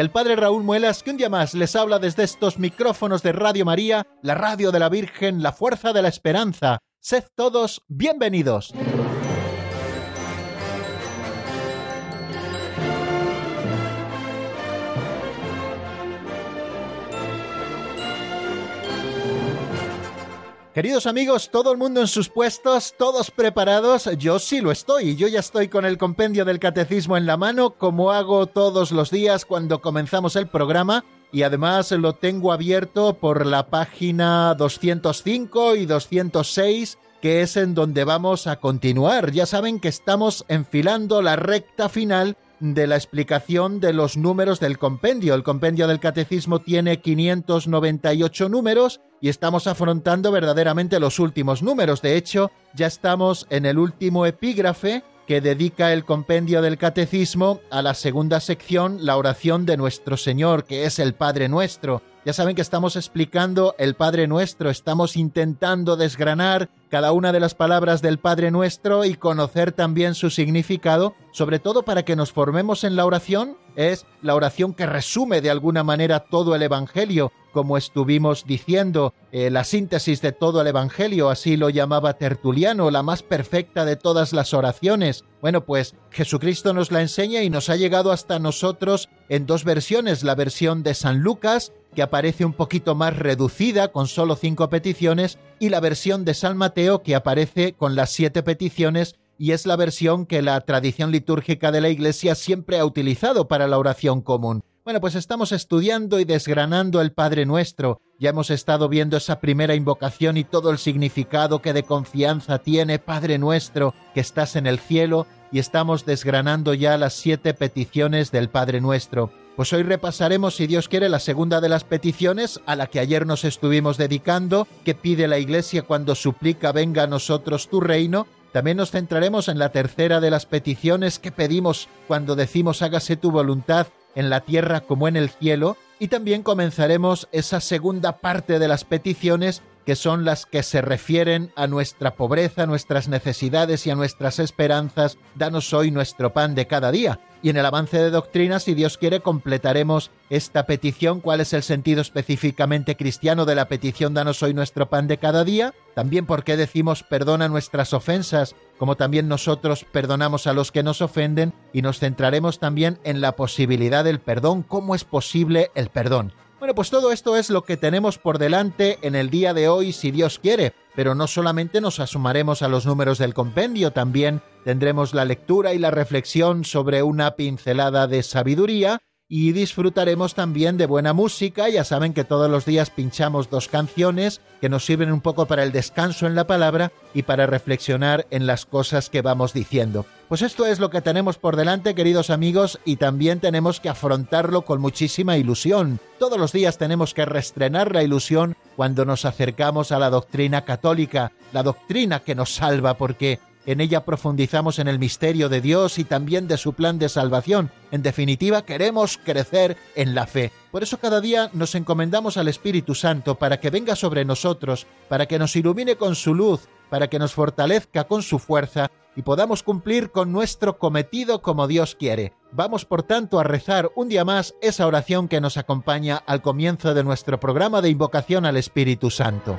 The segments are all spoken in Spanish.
del Padre Raúl Muelas, que un día más les habla desde estos micrófonos de Radio María, la radio de la Virgen, la fuerza de la esperanza. Sed todos bienvenidos. Queridos amigos, todo el mundo en sus puestos, todos preparados, yo sí lo estoy, yo ya estoy con el compendio del catecismo en la mano, como hago todos los días cuando comenzamos el programa, y además lo tengo abierto por la página 205 y 206, que es en donde vamos a continuar. Ya saben que estamos enfilando la recta final de la explicación de los números del compendio. El compendio del catecismo tiene 598 números y estamos afrontando verdaderamente los últimos números. De hecho, ya estamos en el último epígrafe que dedica el compendio del catecismo a la segunda sección, la oración de nuestro Señor, que es el Padre nuestro. Ya saben que estamos explicando el Padre Nuestro, estamos intentando desgranar cada una de las palabras del Padre Nuestro y conocer también su significado, sobre todo para que nos formemos en la oración. Es la oración que resume de alguna manera todo el Evangelio, como estuvimos diciendo, eh, la síntesis de todo el Evangelio, así lo llamaba Tertuliano, la más perfecta de todas las oraciones. Bueno, pues Jesucristo nos la enseña y nos ha llegado hasta nosotros en dos versiones, la versión de San Lucas, que aparece un poquito más reducida con solo cinco peticiones, y la versión de San Mateo que aparece con las siete peticiones y es la versión que la tradición litúrgica de la Iglesia siempre ha utilizado para la oración común. Bueno, pues estamos estudiando y desgranando el Padre Nuestro. Ya hemos estado viendo esa primera invocación y todo el significado que de confianza tiene Padre Nuestro que estás en el cielo y estamos desgranando ya las siete peticiones del Padre Nuestro. Pues hoy repasaremos, si Dios quiere, la segunda de las peticiones a la que ayer nos estuvimos dedicando, que pide la Iglesia cuando suplica venga a nosotros tu reino. También nos centraremos en la tercera de las peticiones que pedimos cuando decimos hágase tu voluntad en la tierra como en el cielo. Y también comenzaremos esa segunda parte de las peticiones que son las que se refieren a nuestra pobreza, nuestras necesidades y a nuestras esperanzas. Danos hoy nuestro pan de cada día. Y en el avance de doctrina, si Dios quiere, completaremos esta petición, cuál es el sentido específicamente cristiano de la petición Danos hoy nuestro pan de cada día, también por qué decimos perdona nuestras ofensas, como también nosotros perdonamos a los que nos ofenden, y nos centraremos también en la posibilidad del perdón, cómo es posible el perdón. Bueno, pues todo esto es lo que tenemos por delante en el día de hoy, si Dios quiere. Pero no solamente nos asumaremos a los números del compendio, también tendremos la lectura y la reflexión sobre una pincelada de sabiduría y disfrutaremos también de buena música. Ya saben que todos los días pinchamos dos canciones que nos sirven un poco para el descanso en la palabra y para reflexionar en las cosas que vamos diciendo. Pues esto es lo que tenemos por delante, queridos amigos, y también tenemos que afrontarlo con muchísima ilusión. Todos los días tenemos que restrenar la ilusión cuando nos acercamos a la doctrina católica, la doctrina que nos salva, porque en ella profundizamos en el misterio de Dios y también de su plan de salvación. En definitiva, queremos crecer en la fe. Por eso cada día nos encomendamos al Espíritu Santo para que venga sobre nosotros, para que nos ilumine con su luz, para que nos fortalezca con su fuerza y podamos cumplir con nuestro cometido como Dios quiere. Vamos por tanto a rezar un día más esa oración que nos acompaña al comienzo de nuestro programa de invocación al Espíritu Santo.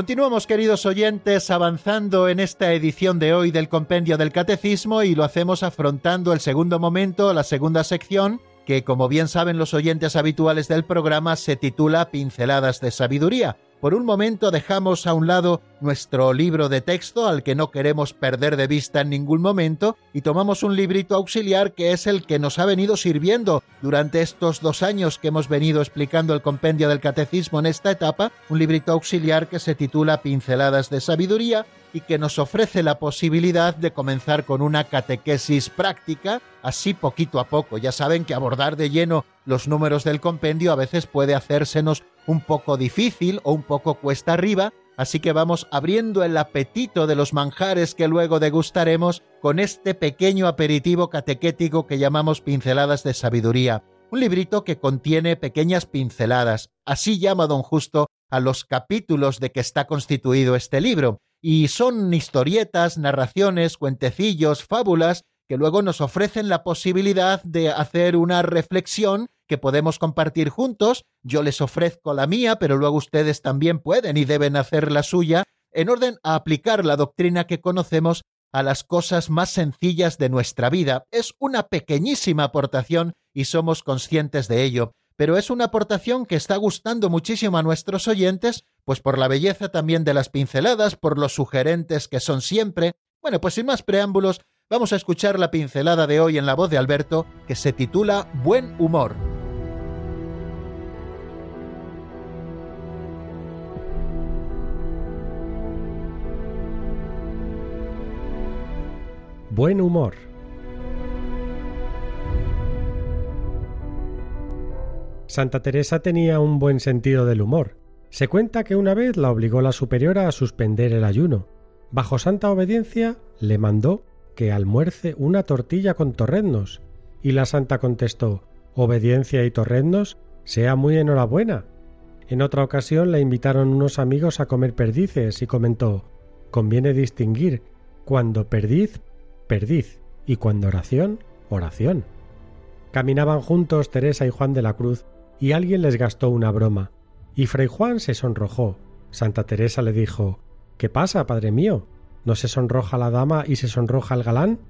Continuamos, queridos oyentes, avanzando en esta edición de hoy del Compendio del Catecismo y lo hacemos afrontando el segundo momento, la segunda sección, que como bien saben los oyentes habituales del programa se titula Pinceladas de Sabiduría. Por un momento dejamos a un lado nuestro libro de texto al que no queremos perder de vista en ningún momento y tomamos un librito auxiliar que es el que nos ha venido sirviendo. Durante estos dos años que hemos venido explicando el compendio del catecismo en esta etapa, un librito auxiliar que se titula Pinceladas de Sabiduría y que nos ofrece la posibilidad de comenzar con una catequesis práctica, así poquito a poco. Ya saben que abordar de lleno los números del compendio a veces puede hacérsenos un poco difícil o un poco cuesta arriba, así que vamos abriendo el apetito de los manjares que luego degustaremos con este pequeño aperitivo catequético que llamamos Pinceladas de Sabiduría, un librito que contiene pequeñas pinceladas, así llama don Justo a los capítulos de que está constituido este libro, y son historietas, narraciones, cuentecillos, fábulas que luego nos ofrecen la posibilidad de hacer una reflexión que podemos compartir juntos. Yo les ofrezco la mía, pero luego ustedes también pueden y deben hacer la suya, en orden a aplicar la doctrina que conocemos a las cosas más sencillas de nuestra vida. Es una pequeñísima aportación y somos conscientes de ello, pero es una aportación que está gustando muchísimo a nuestros oyentes, pues por la belleza también de las pinceladas, por los sugerentes que son siempre. Bueno, pues sin más preámbulos, vamos a escuchar la pincelada de hoy en la voz de Alberto, que se titula Buen humor. Buen humor. Santa Teresa tenía un buen sentido del humor. Se cuenta que una vez la obligó la superiora a suspender el ayuno. Bajo santa obediencia le mandó que almuerce una tortilla con torreznos, y la santa contestó Obediencia y torreznos, sea muy enhorabuena. En otra ocasión la invitaron unos amigos a comer perdices y comentó Conviene distinguir cuando perdiz perdiz y cuando oración, oración. Caminaban juntos Teresa y Juan de la Cruz y alguien les gastó una broma. Y Fray Juan se sonrojó. Santa Teresa le dijo ¿Qué pasa, padre mío? ¿No se sonroja la dama y se sonroja el galán?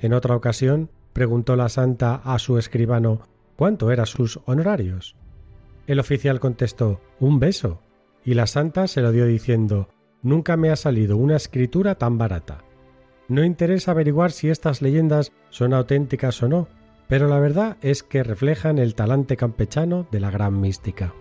En otra ocasión preguntó la santa a su escribano cuánto eran sus honorarios. El oficial contestó un beso, y la santa se lo dio diciendo Nunca me ha salido una escritura tan barata. No interesa averiguar si estas leyendas son auténticas o no, pero la verdad es que reflejan el talante campechano de la gran mística.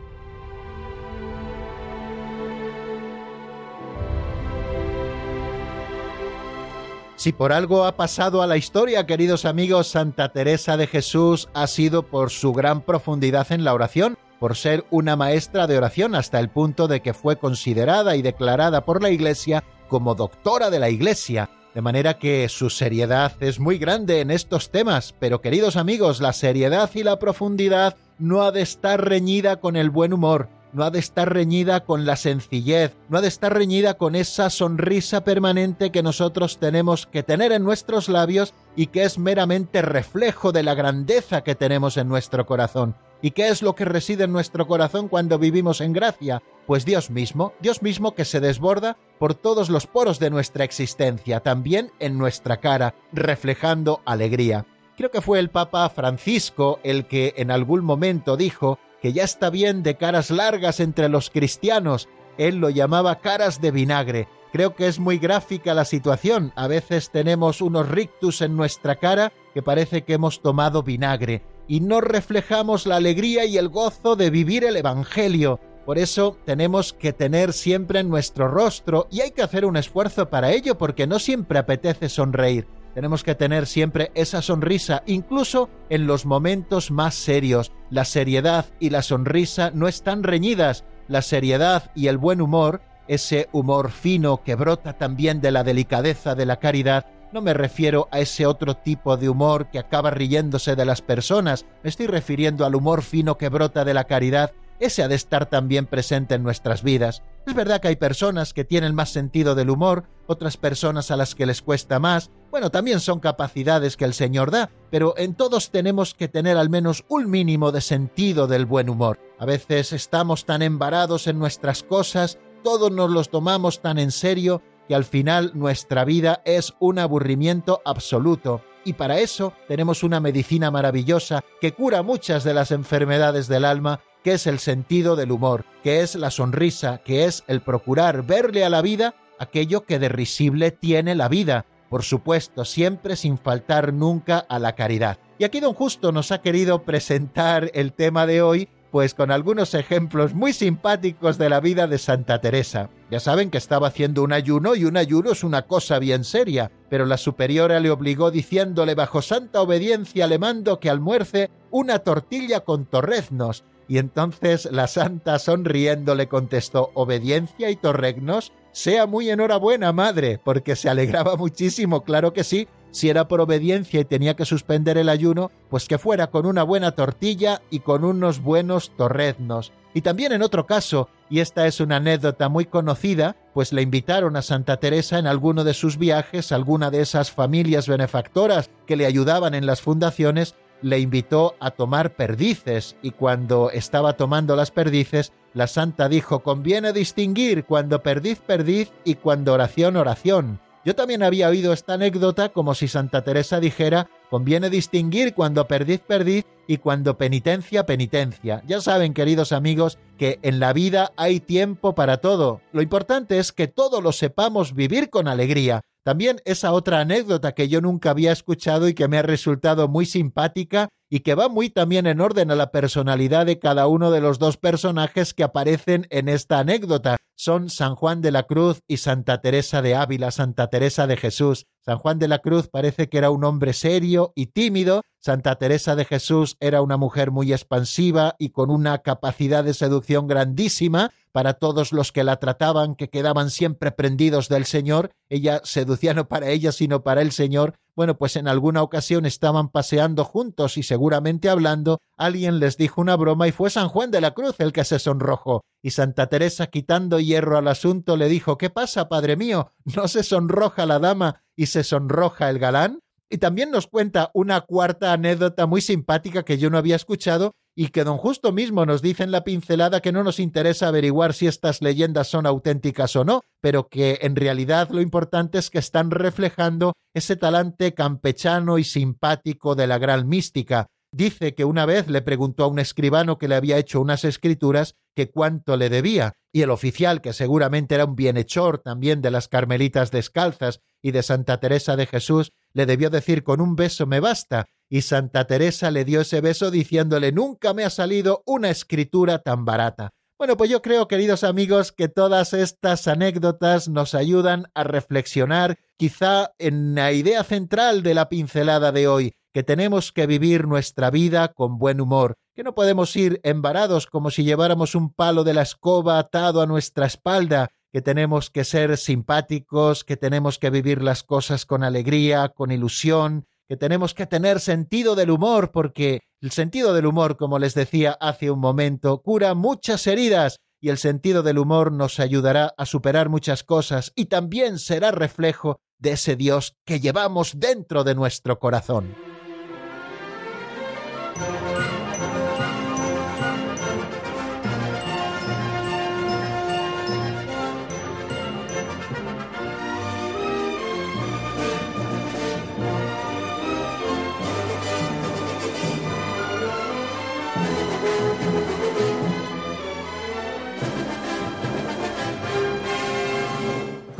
Si por algo ha pasado a la historia, queridos amigos, Santa Teresa de Jesús ha sido por su gran profundidad en la oración, por ser una maestra de oración hasta el punto de que fue considerada y declarada por la Iglesia como doctora de la Iglesia, de manera que su seriedad es muy grande en estos temas, pero queridos amigos, la seriedad y la profundidad no ha de estar reñida con el buen humor, no ha de estar reñida con la sencillez, no ha de estar reñida con esa sonrisa permanente que nosotros tenemos que tener en nuestros labios y que es meramente reflejo de la grandeza que tenemos en nuestro corazón. ¿Y qué es lo que reside en nuestro corazón cuando vivimos en gracia? Pues Dios mismo, Dios mismo que se desborda por todos los poros de nuestra existencia, también en nuestra cara, reflejando alegría. Creo que fue el Papa Francisco el que en algún momento dijo que ya está bien de caras largas entre los cristianos. Él lo llamaba caras de vinagre. Creo que es muy gráfica la situación. A veces tenemos unos rictus en nuestra cara que parece que hemos tomado vinagre y no reflejamos la alegría y el gozo de vivir el Evangelio. Por eso tenemos que tener siempre en nuestro rostro y hay que hacer un esfuerzo para ello porque no siempre apetece sonreír. Tenemos que tener siempre esa sonrisa, incluso en los momentos más serios. La seriedad y la sonrisa no están reñidas. La seriedad y el buen humor, ese humor fino que brota también de la delicadeza de la caridad, no me refiero a ese otro tipo de humor que acaba riéndose de las personas, me estoy refiriendo al humor fino que brota de la caridad, ese ha de estar también presente en nuestras vidas. Es verdad que hay personas que tienen más sentido del humor, otras personas a las que les cuesta más, bueno, también son capacidades que el Señor da, pero en todos tenemos que tener al menos un mínimo de sentido del buen humor. A veces estamos tan embarados en nuestras cosas todos nos los tomamos tan en serio que al final nuestra vida es un aburrimiento absoluto. Y para eso tenemos una medicina maravillosa que cura muchas de las enfermedades del alma, que es el sentido del humor, que es la sonrisa, que es el procurar verle a la vida aquello que de risible tiene la vida, por supuesto, siempre sin faltar nunca a la caridad. Y aquí don Justo nos ha querido presentar el tema de hoy pues con algunos ejemplos muy simpáticos de la vida de Santa Teresa. Ya saben que estaba haciendo un ayuno y un ayuno es una cosa bien seria, pero la superiora le obligó diciéndole bajo santa obediencia le mando que almuerce una tortilla con torreznos. Y entonces la santa sonriendo le contestó obediencia y torreznos. Sea muy enhorabuena, madre, porque se alegraba muchísimo, claro que sí, si era por obediencia y tenía que suspender el ayuno, pues que fuera con una buena tortilla y con unos buenos torreznos. Y también en otro caso, y esta es una anécdota muy conocida, pues le invitaron a Santa Teresa en alguno de sus viajes, alguna de esas familias benefactoras que le ayudaban en las fundaciones, le invitó a tomar perdices, y cuando estaba tomando las perdices, la santa dijo, conviene distinguir cuando perdiz perdiz y cuando oración oración yo también había oído esta anécdota como si Santa Teresa dijera, conviene distinguir cuando perdiz perdiz y cuando penitencia penitencia. Ya saben, queridos amigos, que en la vida hay tiempo para todo. Lo importante es que todo lo sepamos vivir con alegría. También esa otra anécdota que yo nunca había escuchado y que me ha resultado muy simpática y que va muy también en orden a la personalidad de cada uno de los dos personajes que aparecen en esta anécdota. Son San Juan de la Cruz y Santa Teresa de Ávila, Santa Teresa de Jesús. San Juan de la Cruz parece que era un hombre serio y tímido, Santa Teresa de Jesús era una mujer muy expansiva y con una capacidad de seducción grandísima, para todos los que la trataban, que quedaban siempre prendidos del Señor, ella seducía no para ella, sino para el Señor, bueno, pues en alguna ocasión estaban paseando juntos y seguramente hablando, alguien les dijo una broma y fue San Juan de la Cruz el que se sonrojó. Y Santa Teresa, quitando hierro al asunto, le dijo ¿Qué pasa, padre mío? ¿No se sonroja la dama y se sonroja el galán? Y también nos cuenta una cuarta anécdota muy simpática que yo no había escuchado y que don Justo mismo nos dice en la pincelada que no nos interesa averiguar si estas leyendas son auténticas o no, pero que en realidad lo importante es que están reflejando ese talante campechano y simpático de la gran mística. Dice que una vez le preguntó a un escribano que le había hecho unas escrituras que cuánto le debía, y el oficial, que seguramente era un bienhechor también de las Carmelitas Descalzas y de Santa Teresa de Jesús, le debió decir con un beso me basta, y Santa Teresa le dio ese beso diciéndole nunca me ha salido una escritura tan barata. Bueno, pues yo creo, queridos amigos, que todas estas anécdotas nos ayudan a reflexionar quizá en la idea central de la pincelada de hoy, que tenemos que vivir nuestra vida con buen humor, que no podemos ir embarados como si lleváramos un palo de la escoba atado a nuestra espalda, que tenemos que ser simpáticos, que tenemos que vivir las cosas con alegría, con ilusión, que tenemos que tener sentido del humor, porque el sentido del humor, como les decía hace un momento, cura muchas heridas y el sentido del humor nos ayudará a superar muchas cosas y también será reflejo de ese Dios que llevamos dentro de nuestro corazón.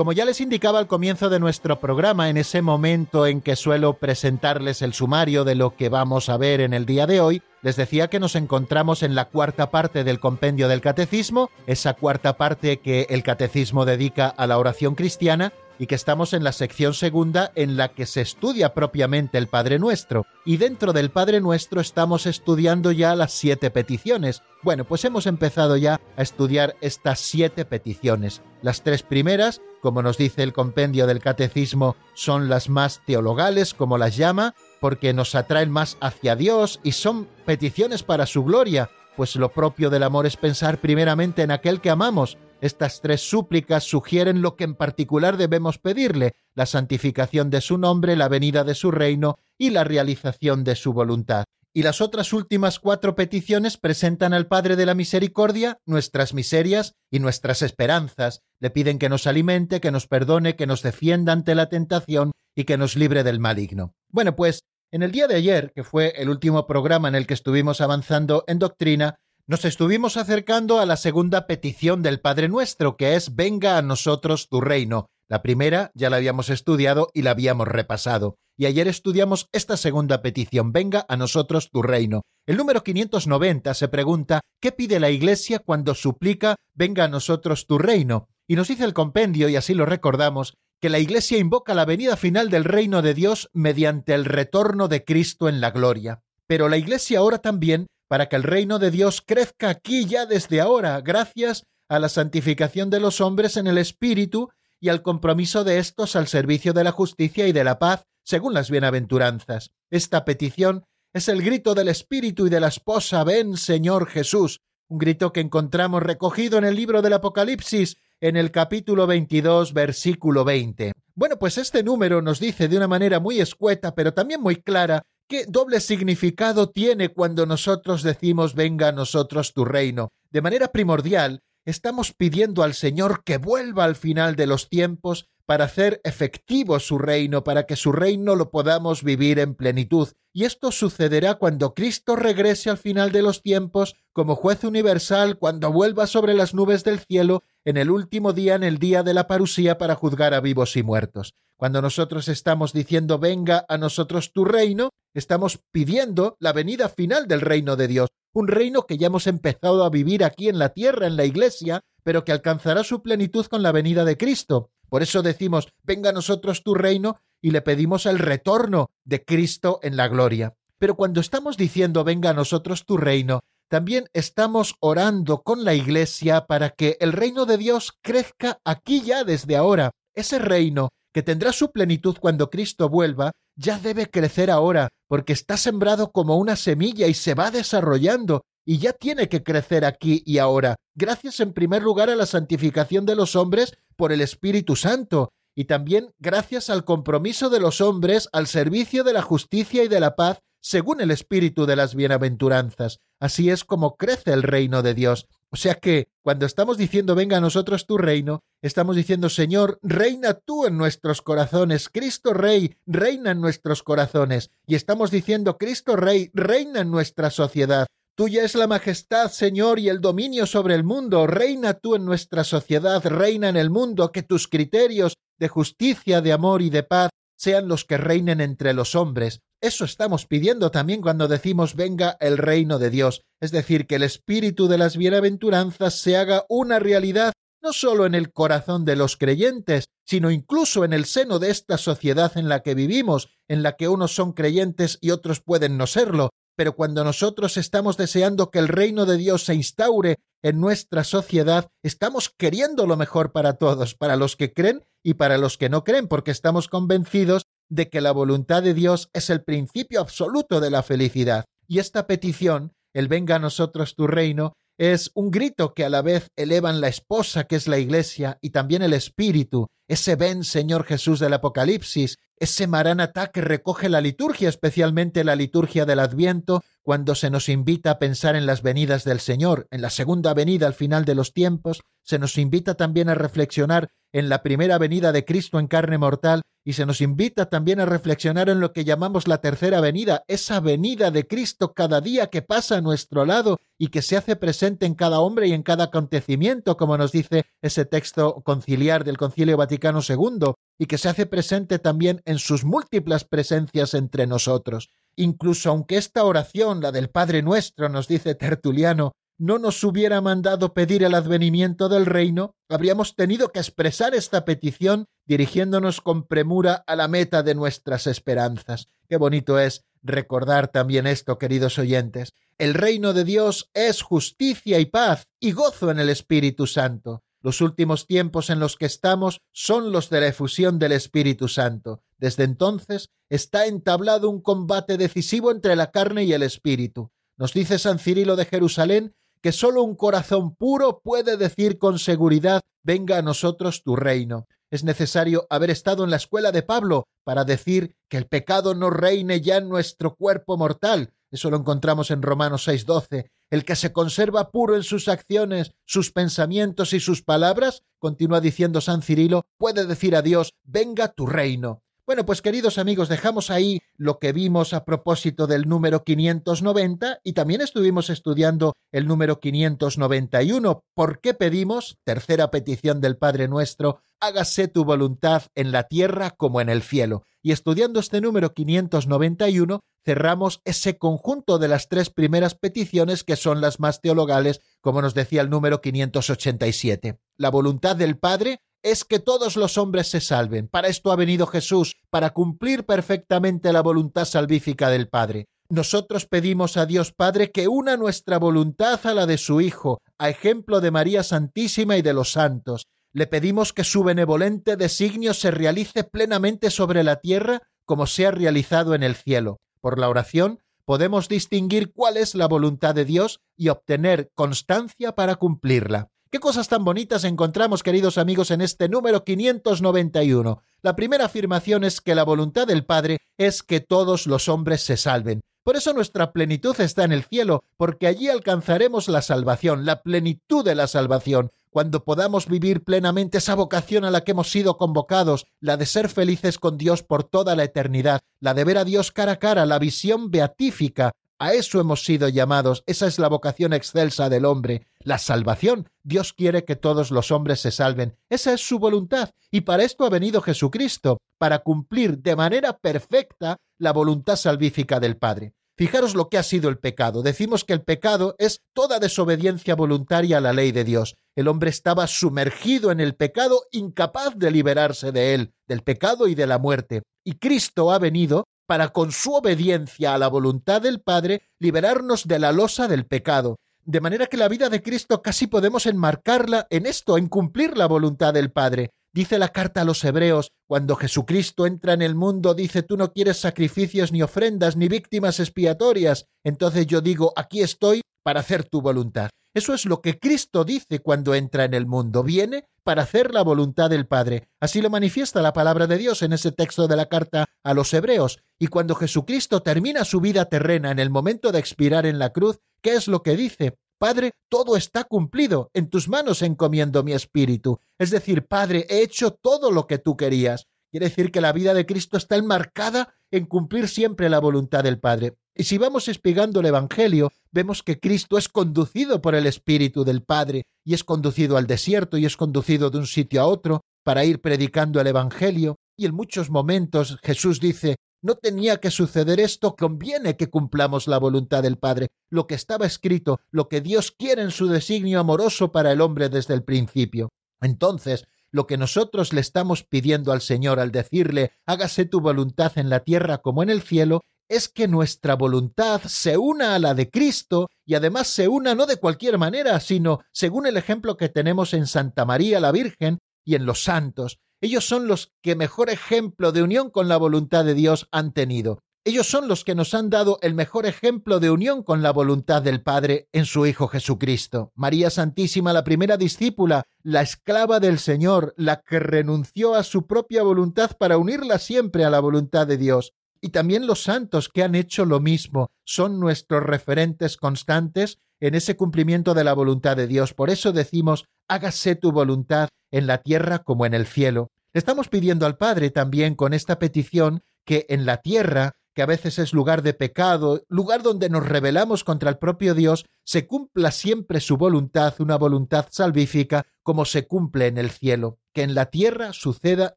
Como ya les indicaba al comienzo de nuestro programa, en ese momento en que suelo presentarles el sumario de lo que vamos a ver en el día de hoy, les decía que nos encontramos en la cuarta parte del compendio del catecismo, esa cuarta parte que el catecismo dedica a la oración cristiana, y que estamos en la sección segunda en la que se estudia propiamente el Padre Nuestro. Y dentro del Padre Nuestro estamos estudiando ya las siete peticiones. Bueno, pues hemos empezado ya a estudiar estas siete peticiones. Las tres primeras, como nos dice el compendio del Catecismo, son las más teologales, como las llama, porque nos atraen más hacia Dios y son peticiones para su gloria, pues lo propio del amor es pensar primeramente en aquel que amamos, estas tres súplicas sugieren lo que en particular debemos pedirle, la santificación de su nombre, la venida de su reino y la realización de su voluntad. Y las otras últimas cuatro peticiones presentan al Padre de la Misericordia nuestras miserias y nuestras esperanzas. Le piden que nos alimente, que nos perdone, que nos defienda ante la tentación y que nos libre del maligno. Bueno, pues en el día de ayer, que fue el último programa en el que estuvimos avanzando en doctrina, nos estuvimos acercando a la segunda petición del Padre Nuestro, que es Venga a nosotros tu reino. La primera ya la habíamos estudiado y la habíamos repasado. Y ayer estudiamos esta segunda petición, venga a nosotros tu reino. El número 590 se pregunta, ¿qué pide la Iglesia cuando suplica, venga a nosotros tu reino? Y nos dice el compendio, y así lo recordamos, que la Iglesia invoca la venida final del reino de Dios mediante el retorno de Cristo en la gloria. Pero la Iglesia ora también para que el reino de Dios crezca aquí ya desde ahora, gracias a la santificación de los hombres en el Espíritu y al compromiso de estos al servicio de la justicia y de la paz, según las bienaventuranzas. Esta petición es el grito del Espíritu y de la esposa, ven Señor Jesús, un grito que encontramos recogido en el libro del Apocalipsis, en el capítulo 22, versículo 20. Bueno, pues este número nos dice de una manera muy escueta, pero también muy clara, qué doble significado tiene cuando nosotros decimos venga a nosotros tu reino. De manera primordial, estamos pidiendo al Señor que vuelva al final de los tiempos para hacer efectivo su reino, para que su reino lo podamos vivir en plenitud. Y esto sucederá cuando Cristo regrese al final de los tiempos como juez universal, cuando vuelva sobre las nubes del cielo en el último día, en el día de la parusía, para juzgar a vivos y muertos. Cuando nosotros estamos diciendo venga a nosotros tu reino, estamos pidiendo la venida final del reino de Dios, un reino que ya hemos empezado a vivir aquí en la tierra, en la iglesia, pero que alcanzará su plenitud con la venida de Cristo. Por eso decimos, venga a nosotros tu reino, y le pedimos el retorno de Cristo en la gloria. Pero cuando estamos diciendo, venga a nosotros tu reino, también estamos orando con la Iglesia para que el reino de Dios crezca aquí ya desde ahora. Ese reino, que tendrá su plenitud cuando Cristo vuelva, ya debe crecer ahora, porque está sembrado como una semilla y se va desarrollando, y ya tiene que crecer aquí y ahora, gracias en primer lugar a la santificación de los hombres por el Espíritu Santo, y también gracias al compromiso de los hombres al servicio de la justicia y de la paz, según el espíritu de las bienaventuranzas. Así es como crece el reino de Dios. O sea que cuando estamos diciendo venga a nosotros tu reino, estamos diciendo Señor, reina tú en nuestros corazones, Cristo Rey, reina en nuestros corazones. Y estamos diciendo Cristo Rey, reina en nuestra sociedad. Tuya es la majestad, Señor, y el dominio sobre el mundo. Reina tú en nuestra sociedad, reina en el mundo, que tus criterios de justicia, de amor y de paz sean los que reinen entre los hombres. Eso estamos pidiendo también cuando decimos venga el reino de Dios, es decir, que el espíritu de las bienaventuranzas se haga una realidad no solo en el corazón de los creyentes, sino incluso en el seno de esta sociedad en la que vivimos, en la que unos son creyentes y otros pueden no serlo, pero cuando nosotros estamos deseando que el reino de Dios se instaure en nuestra sociedad, estamos queriendo lo mejor para todos, para los que creen y para los que no creen, porque estamos convencidos de que la voluntad de Dios es el principio absoluto de la felicidad. Y esta petición, el venga a nosotros tu reino, es un grito que a la vez elevan la esposa, que es la Iglesia, y también el Espíritu, ese ven Señor Jesús del Apocalipsis, ese maranatá que recoge la liturgia, especialmente la liturgia del Adviento, cuando se nos invita a pensar en las venidas del Señor, en la segunda venida al final de los tiempos, se nos invita también a reflexionar en la primera venida de Cristo en carne mortal y se nos invita también a reflexionar en lo que llamamos la tercera venida, esa venida de Cristo cada día que pasa a nuestro lado y que se hace presente en cada hombre y en cada acontecimiento, como nos dice ese texto conciliar del Concilio Vaticano II, y que se hace presente también en sus múltiples presencias entre nosotros. Incluso aunque esta oración, la del Padre Nuestro, nos dice Tertuliano, no nos hubiera mandado pedir el advenimiento del reino, habríamos tenido que expresar esta petición dirigiéndonos con premura a la meta de nuestras esperanzas. Qué bonito es recordar también esto, queridos oyentes. El reino de Dios es justicia y paz y gozo en el Espíritu Santo. Los últimos tiempos en los que estamos son los de la efusión del Espíritu Santo. Desde entonces está entablado un combate decisivo entre la carne y el Espíritu. Nos dice San Cirilo de Jerusalén que sólo un corazón puro puede decir con seguridad, venga a nosotros tu reino. Es necesario haber estado en la escuela de Pablo para decir que el pecado no reine ya en nuestro cuerpo mortal, Eso lo encontramos en Romanos 6:12. El que se conserva puro en sus acciones, sus pensamientos y sus palabras, continúa diciendo San Cirilo, puede decir a Dios, venga tu reino. Bueno, pues queridos amigos, dejamos ahí lo que vimos a propósito del número 590 y también estuvimos estudiando el número 591. ¿Por qué pedimos, tercera petición del Padre nuestro, hágase tu voluntad en la tierra como en el cielo? Y estudiando este número 591, cerramos ese conjunto de las tres primeras peticiones que son las más teologales, como nos decía el número 587. La voluntad del Padre es que todos los hombres se salven. Para esto ha venido Jesús, para cumplir perfectamente la voluntad salvífica del Padre. Nosotros pedimos a Dios Padre que una nuestra voluntad a la de su Hijo, a ejemplo de María Santísima y de los santos. Le pedimos que su benevolente designio se realice plenamente sobre la tierra como se ha realizado en el cielo. Por la oración podemos distinguir cuál es la voluntad de Dios y obtener constancia para cumplirla. ¿Qué cosas tan bonitas encontramos, queridos amigos, en este número 591? La primera afirmación es que la voluntad del Padre es que todos los hombres se salven. Por eso nuestra plenitud está en el cielo, porque allí alcanzaremos la salvación, la plenitud de la salvación, cuando podamos vivir plenamente esa vocación a la que hemos sido convocados, la de ser felices con Dios por toda la eternidad, la de ver a Dios cara a cara, la visión beatífica, a eso hemos sido llamados, esa es la vocación excelsa del hombre, la salvación. Dios quiere que todos los hombres se salven, esa es su voluntad, y para esto ha venido Jesucristo, para cumplir de manera perfecta la voluntad salvífica del Padre. Fijaros lo que ha sido el pecado. Decimos que el pecado es toda desobediencia voluntaria a la ley de Dios. El hombre estaba sumergido en el pecado, incapaz de liberarse de él, del pecado y de la muerte. Y Cristo ha venido para con su obediencia a la voluntad del Padre liberarnos de la losa del pecado. De manera que la vida de Cristo casi podemos enmarcarla en esto, en cumplir la voluntad del Padre. Dice la carta a los hebreos, cuando Jesucristo entra en el mundo, dice, tú no quieres sacrificios ni ofrendas ni víctimas expiatorias. Entonces yo digo, aquí estoy para hacer tu voluntad. Eso es lo que Cristo dice cuando entra en el mundo. Viene para hacer la voluntad del Padre. Así lo manifiesta la palabra de Dios en ese texto de la carta a los Hebreos. Y cuando Jesucristo termina su vida terrena en el momento de expirar en la cruz, ¿qué es lo que dice? Padre, todo está cumplido, en tus manos encomiendo mi espíritu. Es decir, Padre, he hecho todo lo que tú querías. Quiere decir que la vida de Cristo está enmarcada en cumplir siempre la voluntad del Padre. Y si vamos explicando el Evangelio, vemos que Cristo es conducido por el Espíritu del Padre y es conducido al desierto y es conducido de un sitio a otro para ir predicando el Evangelio. Y en muchos momentos Jesús dice, no tenía que suceder esto, conviene que cumplamos la voluntad del Padre, lo que estaba escrito, lo que Dios quiere en su designio amoroso para el hombre desde el principio. Entonces, lo que nosotros le estamos pidiendo al Señor al decirle, hágase tu voluntad en la tierra como en el cielo, es que nuestra voluntad se una a la de Cristo y además se una no de cualquier manera, sino según el ejemplo que tenemos en Santa María la Virgen y en los santos. Ellos son los que mejor ejemplo de unión con la voluntad de Dios han tenido. Ellos son los que nos han dado el mejor ejemplo de unión con la voluntad del Padre en su Hijo Jesucristo. María Santísima, la primera discípula, la esclava del Señor, la que renunció a su propia voluntad para unirla siempre a la voluntad de Dios y también los santos que han hecho lo mismo son nuestros referentes constantes en ese cumplimiento de la voluntad de Dios. Por eso decimos, hágase tu voluntad en la tierra como en el cielo. estamos pidiendo al Padre también con esta petición que en la tierra, que a veces es lugar de pecado, lugar donde nos rebelamos contra el propio Dios, se cumpla siempre su voluntad, una voluntad salvífica, como se cumple en el cielo, que en la tierra suceda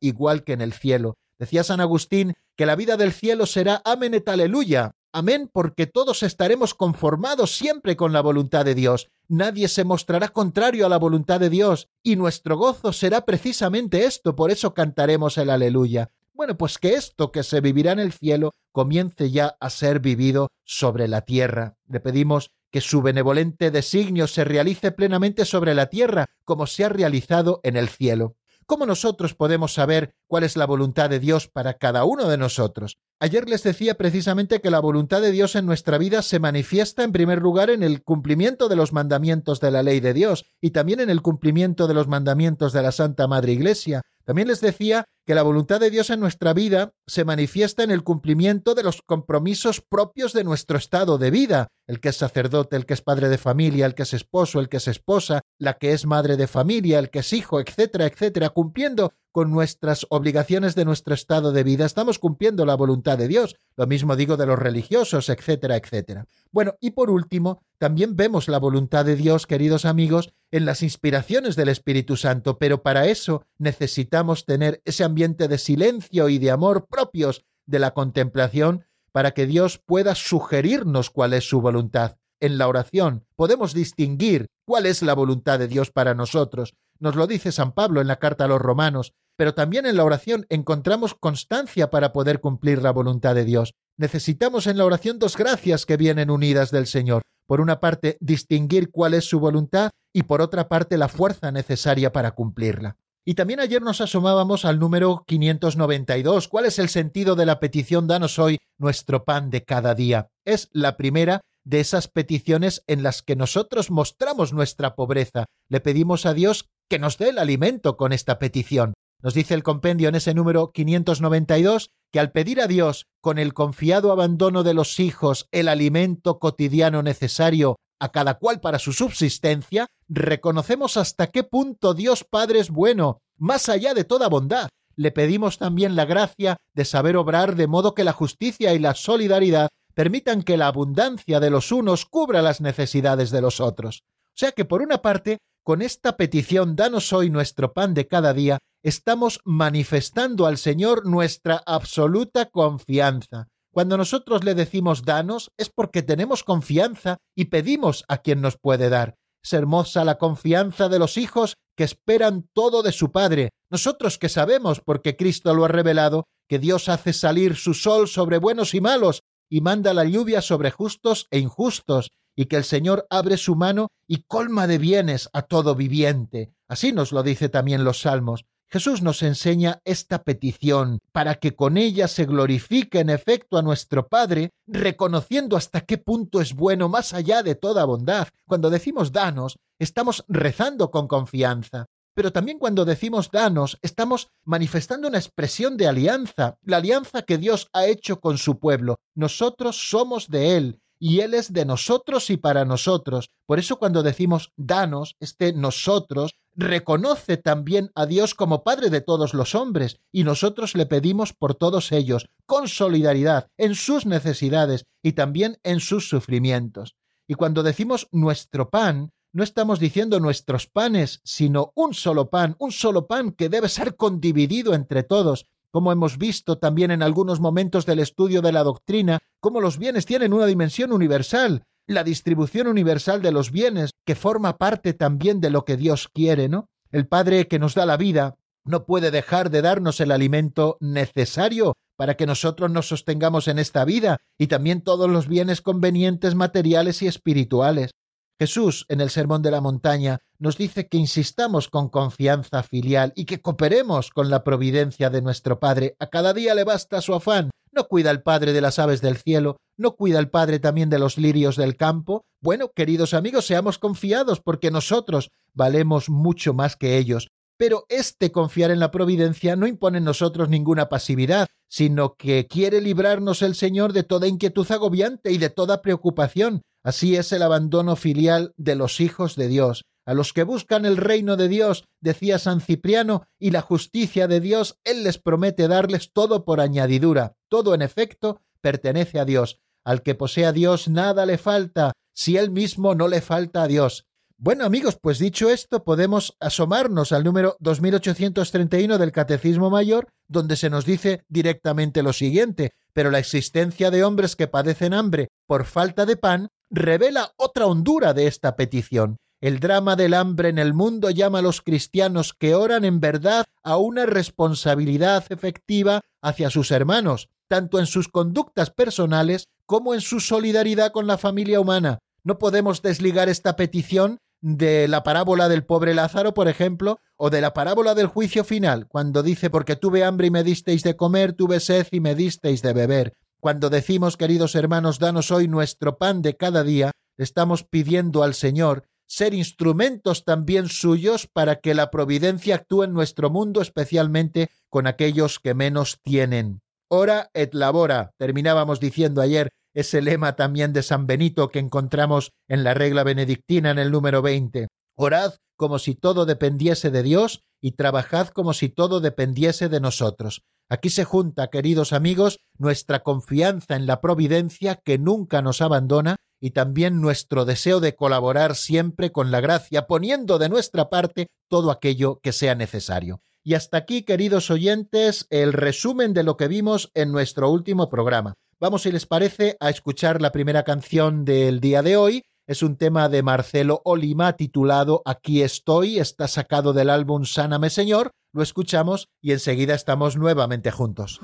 igual que en el cielo. Decía San Agustín que la vida del cielo será amén et aleluya. Amén porque todos estaremos conformados siempre con la voluntad de Dios. Nadie se mostrará contrario a la voluntad de Dios y nuestro gozo será precisamente esto, por eso cantaremos el aleluya. Bueno, pues que esto que se vivirá en el cielo comience ya a ser vivido sobre la tierra. Le pedimos que su benevolente designio se realice plenamente sobre la tierra, como se ha realizado en el cielo. ¿Cómo nosotros podemos saber cuál es la voluntad de Dios para cada uno de nosotros? Ayer les decía precisamente que la voluntad de Dios en nuestra vida se manifiesta en primer lugar en el cumplimiento de los mandamientos de la ley de Dios y también en el cumplimiento de los mandamientos de la Santa Madre Iglesia. También les decía que la voluntad de Dios en nuestra vida se manifiesta en el cumplimiento de los compromisos propios de nuestro estado de vida, el que es sacerdote, el que es padre de familia, el que es esposo, el que es esposa, la que es madre de familia, el que es hijo, etcétera, etcétera, cumpliendo con nuestras obligaciones de nuestro estado de vida, estamos cumpliendo la voluntad de Dios. Lo mismo digo de los religiosos, etcétera, etcétera. Bueno, y por último, también vemos la voluntad de Dios, queridos amigos, en las inspiraciones del Espíritu Santo, pero para eso necesitamos tener ese ambiente de silencio y de amor propios de la contemplación para que Dios pueda sugerirnos cuál es su voluntad. En la oración podemos distinguir cuál es la voluntad de Dios para nosotros. Nos lo dice San Pablo en la carta a los romanos pero también en la oración encontramos constancia para poder cumplir la voluntad de Dios. Necesitamos en la oración dos gracias que vienen unidas del Señor. Por una parte, distinguir cuál es su voluntad y por otra parte, la fuerza necesaria para cumplirla. Y también ayer nos asomábamos al número 592. ¿Cuál es el sentido de la petición Danos hoy nuestro pan de cada día? Es la primera de esas peticiones en las que nosotros mostramos nuestra pobreza. Le pedimos a Dios que nos dé el alimento con esta petición. Nos dice el compendio en ese número 592 que al pedir a Dios con el confiado abandono de los hijos el alimento cotidiano necesario a cada cual para su subsistencia, reconocemos hasta qué punto Dios Padre es bueno, más allá de toda bondad. Le pedimos también la gracia de saber obrar de modo que la justicia y la solidaridad permitan que la abundancia de los unos cubra las necesidades de los otros. O sea que por una parte con esta petición, danos hoy nuestro pan de cada día, estamos manifestando al Señor nuestra absoluta confianza. Cuando nosotros le decimos danos, es porque tenemos confianza y pedimos a quien nos puede dar. Es hermosa la confianza de los hijos que esperan todo de su Padre. Nosotros que sabemos, porque Cristo lo ha revelado, que Dios hace salir su sol sobre buenos y malos y manda la lluvia sobre justos e injustos, y que el Señor abre su mano y colma de bienes a todo viviente. Así nos lo dice también los Salmos. Jesús nos enseña esta petición para que con ella se glorifique en efecto a nuestro Padre, reconociendo hasta qué punto es bueno más allá de toda bondad. Cuando decimos danos, estamos rezando con confianza. Pero también cuando decimos danos, estamos manifestando una expresión de alianza, la alianza que Dios ha hecho con su pueblo. Nosotros somos de Él y Él es de nosotros y para nosotros. Por eso cuando decimos danos, este nosotros reconoce también a Dios como Padre de todos los hombres, y nosotros le pedimos por todos ellos, con solidaridad, en sus necesidades y también en sus sufrimientos. Y cuando decimos nuestro pan, no estamos diciendo nuestros panes, sino un solo pan, un solo pan que debe ser condividido entre todos, como hemos visto también en algunos momentos del estudio de la doctrina, cómo los bienes tienen una dimensión universal, la distribución universal de los bienes, que forma parte también de lo que Dios quiere, ¿no? El Padre que nos da la vida no puede dejar de darnos el alimento necesario para que nosotros nos sostengamos en esta vida y también todos los bienes convenientes materiales y espirituales. Jesús, en el Sermón de la Montaña, nos dice que insistamos con confianza filial y que cooperemos con la providencia de nuestro Padre. A cada día le basta su afán. ¿No cuida el Padre de las aves del cielo? ¿No cuida el Padre también de los lirios del campo? Bueno, queridos amigos, seamos confiados porque nosotros valemos mucho más que ellos. Pero este confiar en la providencia no impone en nosotros ninguna pasividad, sino que quiere librarnos el Señor de toda inquietud agobiante y de toda preocupación. Así es el abandono filial de los hijos de Dios. A los que buscan el reino de Dios, decía San Cipriano, y la justicia de Dios, Él les promete darles todo por añadidura. Todo, en efecto, pertenece a Dios. Al que posee a Dios nada le falta, si Él mismo no le falta a Dios. Bueno amigos, pues dicho esto, podemos asomarnos al número 2831 del Catecismo Mayor, donde se nos dice directamente lo siguiente, pero la existencia de hombres que padecen hambre por falta de pan revela otra hondura de esta petición. El drama del hambre en el mundo llama a los cristianos que oran en verdad a una responsabilidad efectiva hacia sus hermanos, tanto en sus conductas personales como en su solidaridad con la familia humana. No podemos desligar esta petición de la parábola del pobre Lázaro, por ejemplo, o de la parábola del juicio final, cuando dice, porque tuve hambre y me disteis de comer, tuve sed y me disteis de beber. Cuando decimos, queridos hermanos, danos hoy nuestro pan de cada día, estamos pidiendo al Señor ser instrumentos también suyos para que la providencia actúe en nuestro mundo, especialmente con aquellos que menos tienen. Ora et labora, terminábamos diciendo ayer ese lema también de San Benito que encontramos en la regla benedictina en el número 20. Orad como si todo dependiese de Dios y trabajad como si todo dependiese de nosotros. Aquí se junta, queridos amigos, nuestra confianza en la providencia que nunca nos abandona y también nuestro deseo de colaborar siempre con la gracia, poniendo de nuestra parte todo aquello que sea necesario. Y hasta aquí, queridos oyentes, el resumen de lo que vimos en nuestro último programa. Vamos, si les parece, a escuchar la primera canción del día de hoy. Es un tema de Marcelo Olima titulado Aquí estoy, está sacado del álbum Sáname Señor. Lo escuchamos y enseguida estamos nuevamente juntos.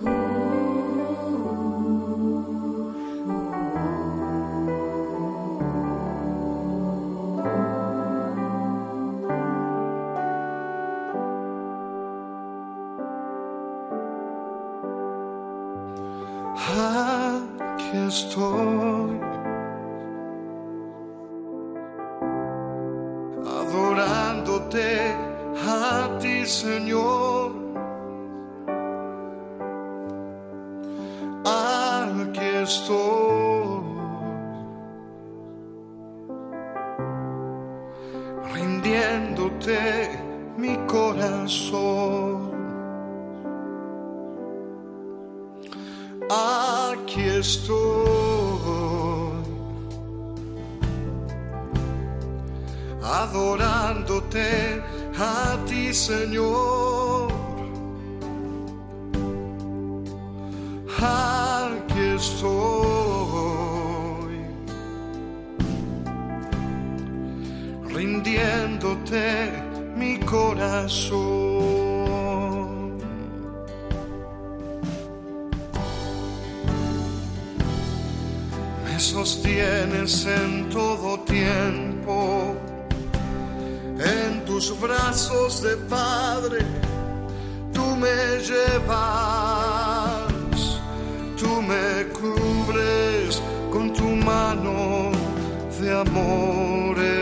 Aquí estoy rindiéndote mi corazón. Me sostienes en todo tiempo en tus brazos de Padre, tú me llevas, de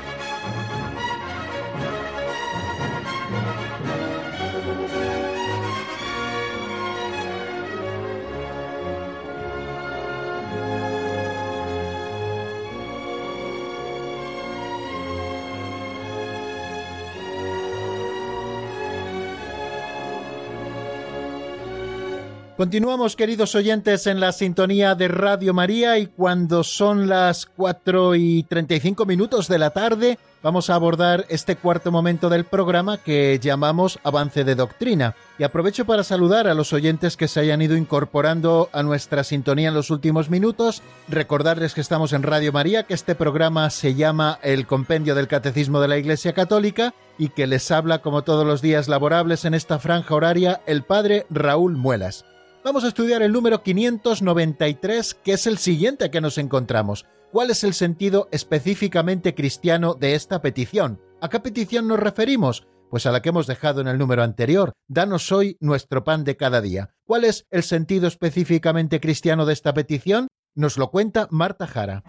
Continuamos, queridos oyentes, en la sintonía de Radio María y cuando son las 4 y 35 minutos de la tarde vamos a abordar este cuarto momento del programa que llamamos Avance de Doctrina. Y aprovecho para saludar a los oyentes que se hayan ido incorporando a nuestra sintonía en los últimos minutos. Recordarles que estamos en Radio María, que este programa se llama El Compendio del Catecismo de la Iglesia Católica y que les habla como todos los días laborables en esta franja horaria el Padre Raúl Muelas. Vamos a estudiar el número 593, que es el siguiente que nos encontramos. ¿Cuál es el sentido específicamente cristiano de esta petición? ¿A qué petición nos referimos? Pues a la que hemos dejado en el número anterior. Danos hoy nuestro pan de cada día. ¿Cuál es el sentido específicamente cristiano de esta petición? Nos lo cuenta Marta Jara.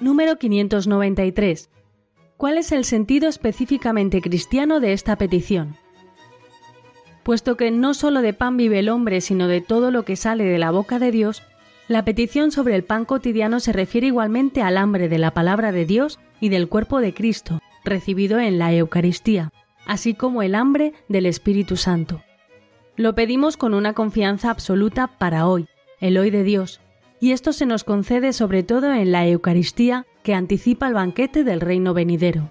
Número 593. ¿Cuál es el sentido específicamente cristiano de esta petición? Puesto que no solo de pan vive el hombre, sino de todo lo que sale de la boca de Dios, la petición sobre el pan cotidiano se refiere igualmente al hambre de la palabra de Dios y del cuerpo de Cristo, recibido en la Eucaristía, así como el hambre del Espíritu Santo. Lo pedimos con una confianza absoluta para hoy, el hoy de Dios, y esto se nos concede sobre todo en la Eucaristía que anticipa el banquete del reino venidero.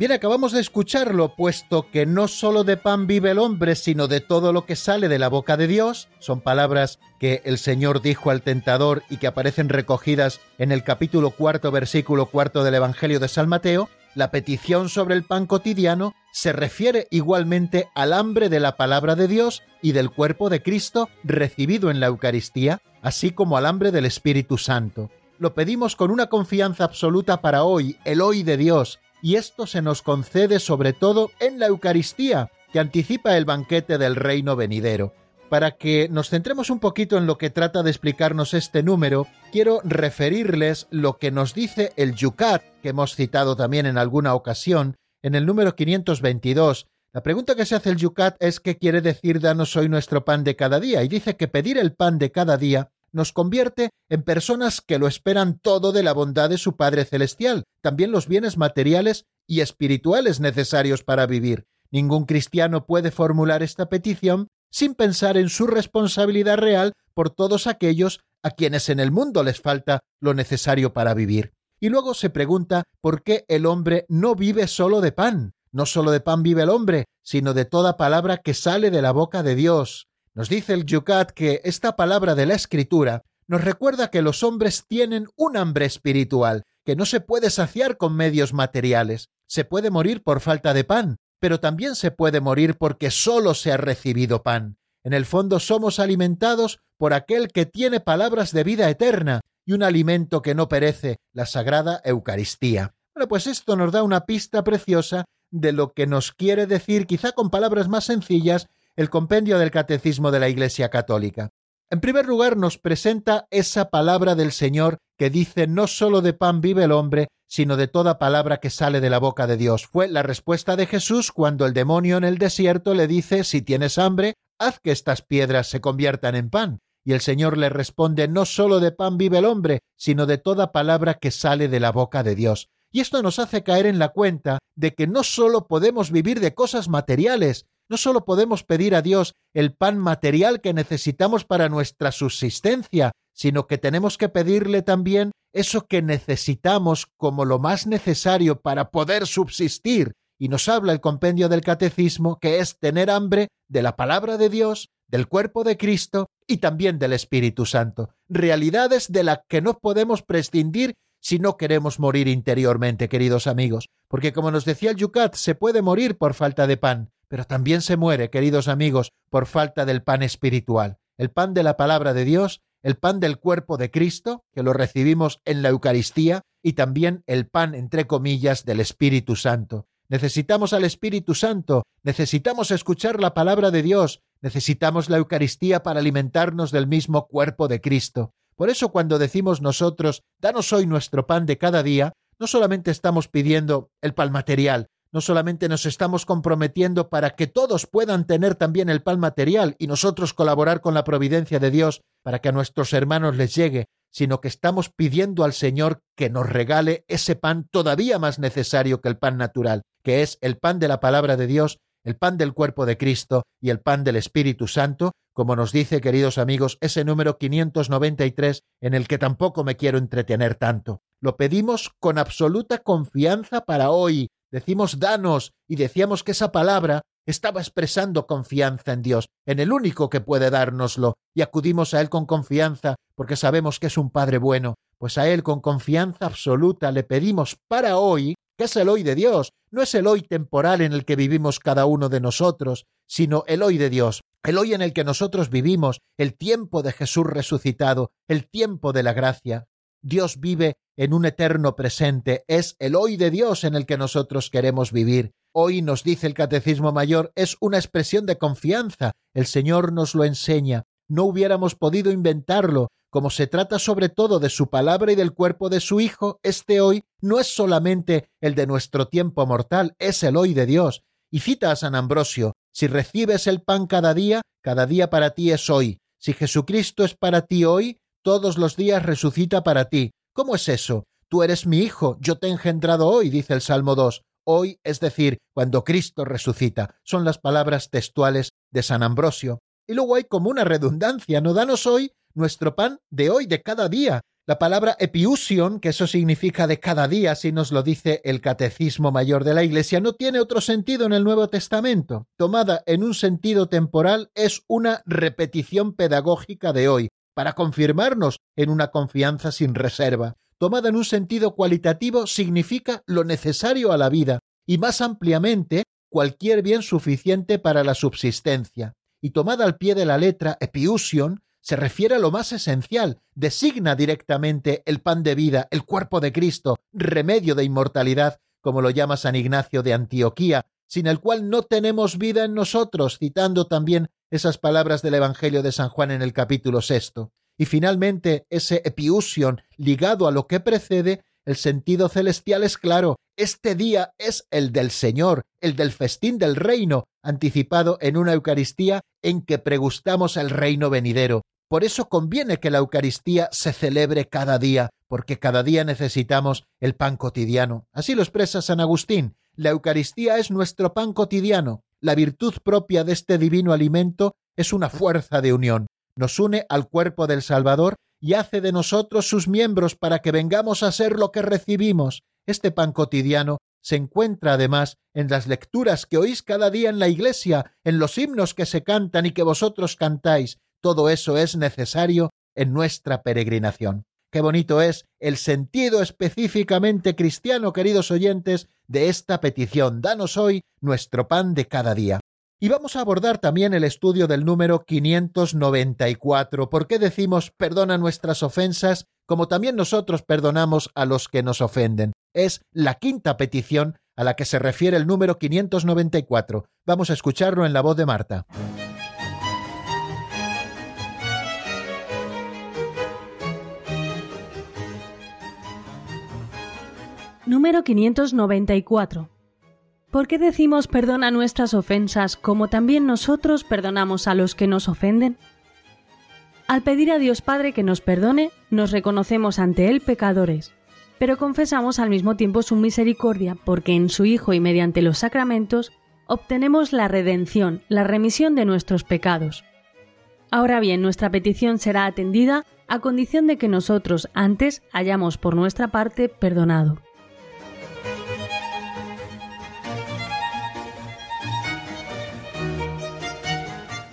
Bien, acabamos de escucharlo, puesto que no solo de pan vive el hombre, sino de todo lo que sale de la boca de Dios. Son palabras que el Señor dijo al tentador y que aparecen recogidas en el capítulo cuarto, versículo cuarto del Evangelio de San Mateo. La petición sobre el pan cotidiano se refiere igualmente al hambre de la palabra de Dios y del cuerpo de Cristo recibido en la Eucaristía, así como al hambre del Espíritu Santo. Lo pedimos con una confianza absoluta para hoy, el hoy de Dios, y esto se nos concede sobre todo en la Eucaristía, que anticipa el banquete del reino venidero. Para que nos centremos un poquito en lo que trata de explicarnos este número, quiero referirles lo que nos dice el Yucat, que hemos citado también en alguna ocasión, en el número 522. La pregunta que se hace el Yucat es qué quiere decir danos hoy nuestro pan de cada día, y dice que pedir el pan de cada día nos convierte en personas que lo esperan todo de la bondad de su Padre Celestial, también los bienes materiales y espirituales necesarios para vivir. Ningún cristiano puede formular esta petición sin pensar en su responsabilidad real por todos aquellos a quienes en el mundo les falta lo necesario para vivir. Y luego se pregunta por qué el hombre no vive solo de pan. No solo de pan vive el hombre, sino de toda palabra que sale de la boca de Dios. Nos dice el Yucat que esta palabra de la Escritura nos recuerda que los hombres tienen un hambre espiritual, que no se puede saciar con medios materiales. Se puede morir por falta de pan, pero también se puede morir porque solo se ha recibido pan. En el fondo somos alimentados por aquel que tiene palabras de vida eterna y un alimento que no perece, la sagrada Eucaristía. Bueno, pues esto nos da una pista preciosa de lo que nos quiere decir, quizá con palabras más sencillas, el compendio del Catecismo de la Iglesia Católica. En primer lugar, nos presenta esa palabra del Señor que dice no solo de pan vive el hombre, sino de toda palabra que sale de la boca de Dios. Fue la respuesta de Jesús cuando el demonio en el desierto le dice si tienes hambre, haz que estas piedras se conviertan en pan. Y el Señor le responde no solo de pan vive el hombre, sino de toda palabra que sale de la boca de Dios. Y esto nos hace caer en la cuenta de que no solo podemos vivir de cosas materiales, no solo podemos pedir a Dios el pan material que necesitamos para nuestra subsistencia, sino que tenemos que pedirle también eso que necesitamos como lo más necesario para poder subsistir. Y nos habla el compendio del catecismo que es tener hambre de la palabra de Dios, del cuerpo de Cristo y también del Espíritu Santo, realidades de las que no podemos prescindir si no queremos morir interiormente, queridos amigos, porque como nos decía el Yucat, se puede morir por falta de pan, pero también se muere, queridos amigos, por falta del pan espiritual, el pan de la palabra de Dios, el pan del cuerpo de Cristo, que lo recibimos en la Eucaristía, y también el pan, entre comillas, del Espíritu Santo. Necesitamos al Espíritu Santo, necesitamos escuchar la palabra de Dios, necesitamos la Eucaristía para alimentarnos del mismo cuerpo de Cristo. Por eso cuando decimos nosotros, danos hoy nuestro pan de cada día, no solamente estamos pidiendo el pan material, no solamente nos estamos comprometiendo para que todos puedan tener también el pan material y nosotros colaborar con la providencia de Dios para que a nuestros hermanos les llegue, sino que estamos pidiendo al Señor que nos regale ese pan todavía más necesario que el pan natural, que es el pan de la palabra de Dios, el pan del cuerpo de Cristo y el pan del Espíritu Santo, como nos dice, queridos amigos, ese número 593 en el que tampoco me quiero entretener tanto. Lo pedimos con absoluta confianza para hoy, decimos danos y decíamos que esa palabra estaba expresando confianza en Dios, en el único que puede dárnoslo, y acudimos a Él con confianza porque sabemos que es un Padre bueno, pues a Él con confianza absoluta le pedimos para hoy, que es el hoy de Dios, no es el hoy temporal en el que vivimos cada uno de nosotros, sino el hoy de Dios, el hoy en el que nosotros vivimos, el tiempo de Jesús resucitado, el tiempo de la gracia. Dios vive en un eterno presente, es el hoy de Dios en el que nosotros queremos vivir. Hoy nos dice el Catecismo Mayor, es una expresión de confianza, el Señor nos lo enseña, no hubiéramos podido inventarlo, como se trata sobre todo de su palabra y del cuerpo de su Hijo, este hoy no es solamente el de nuestro tiempo mortal, es el hoy de Dios. Y cita a San Ambrosio, si recibes el pan cada día, cada día para ti es hoy. Si Jesucristo es para ti hoy, todos los días resucita para ti. ¿Cómo es eso? Tú eres mi hijo, yo te he engendrado hoy, dice el Salmo 2. Hoy, es decir, cuando Cristo resucita. Son las palabras textuales de San Ambrosio. Y luego hay como una redundancia, no danos hoy nuestro pan de hoy, de cada día. La palabra epiusion, que eso significa de cada día, si nos lo dice el Catecismo Mayor de la Iglesia, no tiene otro sentido en el Nuevo Testamento. Tomada en un sentido temporal, es una repetición pedagógica de hoy, para confirmarnos en una confianza sin reserva. Tomada en un sentido cualitativo, significa lo necesario a la vida, y más ampliamente, cualquier bien suficiente para la subsistencia. Y tomada al pie de la letra, epiusion, se refiere a lo más esencial, designa directamente el pan de vida, el cuerpo de Cristo, remedio de inmortalidad, como lo llama San Ignacio de Antioquía, sin el cual no tenemos vida en nosotros, citando también esas palabras del Evangelio de San Juan en el capítulo sexto. Y finalmente, ese epiusion ligado a lo que precede, el sentido celestial es claro, este día es el del Señor, el del festín del reino, anticipado en una Eucaristía en que pregustamos el reino venidero. Por eso conviene que la Eucaristía se celebre cada día, porque cada día necesitamos el pan cotidiano. Así lo expresa San Agustín. La Eucaristía es nuestro pan cotidiano. La virtud propia de este divino alimento es una fuerza de unión. Nos une al cuerpo del Salvador y hace de nosotros sus miembros para que vengamos a ser lo que recibimos. Este pan cotidiano se encuentra además en las lecturas que oís cada día en la iglesia, en los himnos que se cantan y que vosotros cantáis. Todo eso es necesario en nuestra peregrinación. Qué bonito es el sentido específicamente cristiano, queridos oyentes, de esta petición. Danos hoy nuestro pan de cada día. Y vamos a abordar también el estudio del número 594. ¿Por qué decimos perdona nuestras ofensas como también nosotros perdonamos a los que nos ofenden? Es la quinta petición a la que se refiere el número 594. Vamos a escucharlo en la voz de Marta. Número 594. ¿Por qué decimos perdona nuestras ofensas como también nosotros perdonamos a los que nos ofenden? Al pedir a Dios Padre que nos perdone, nos reconocemos ante Él pecadores, pero confesamos al mismo tiempo su misericordia porque en su Hijo y mediante los sacramentos obtenemos la redención, la remisión de nuestros pecados. Ahora bien, nuestra petición será atendida a condición de que nosotros antes hayamos por nuestra parte perdonado.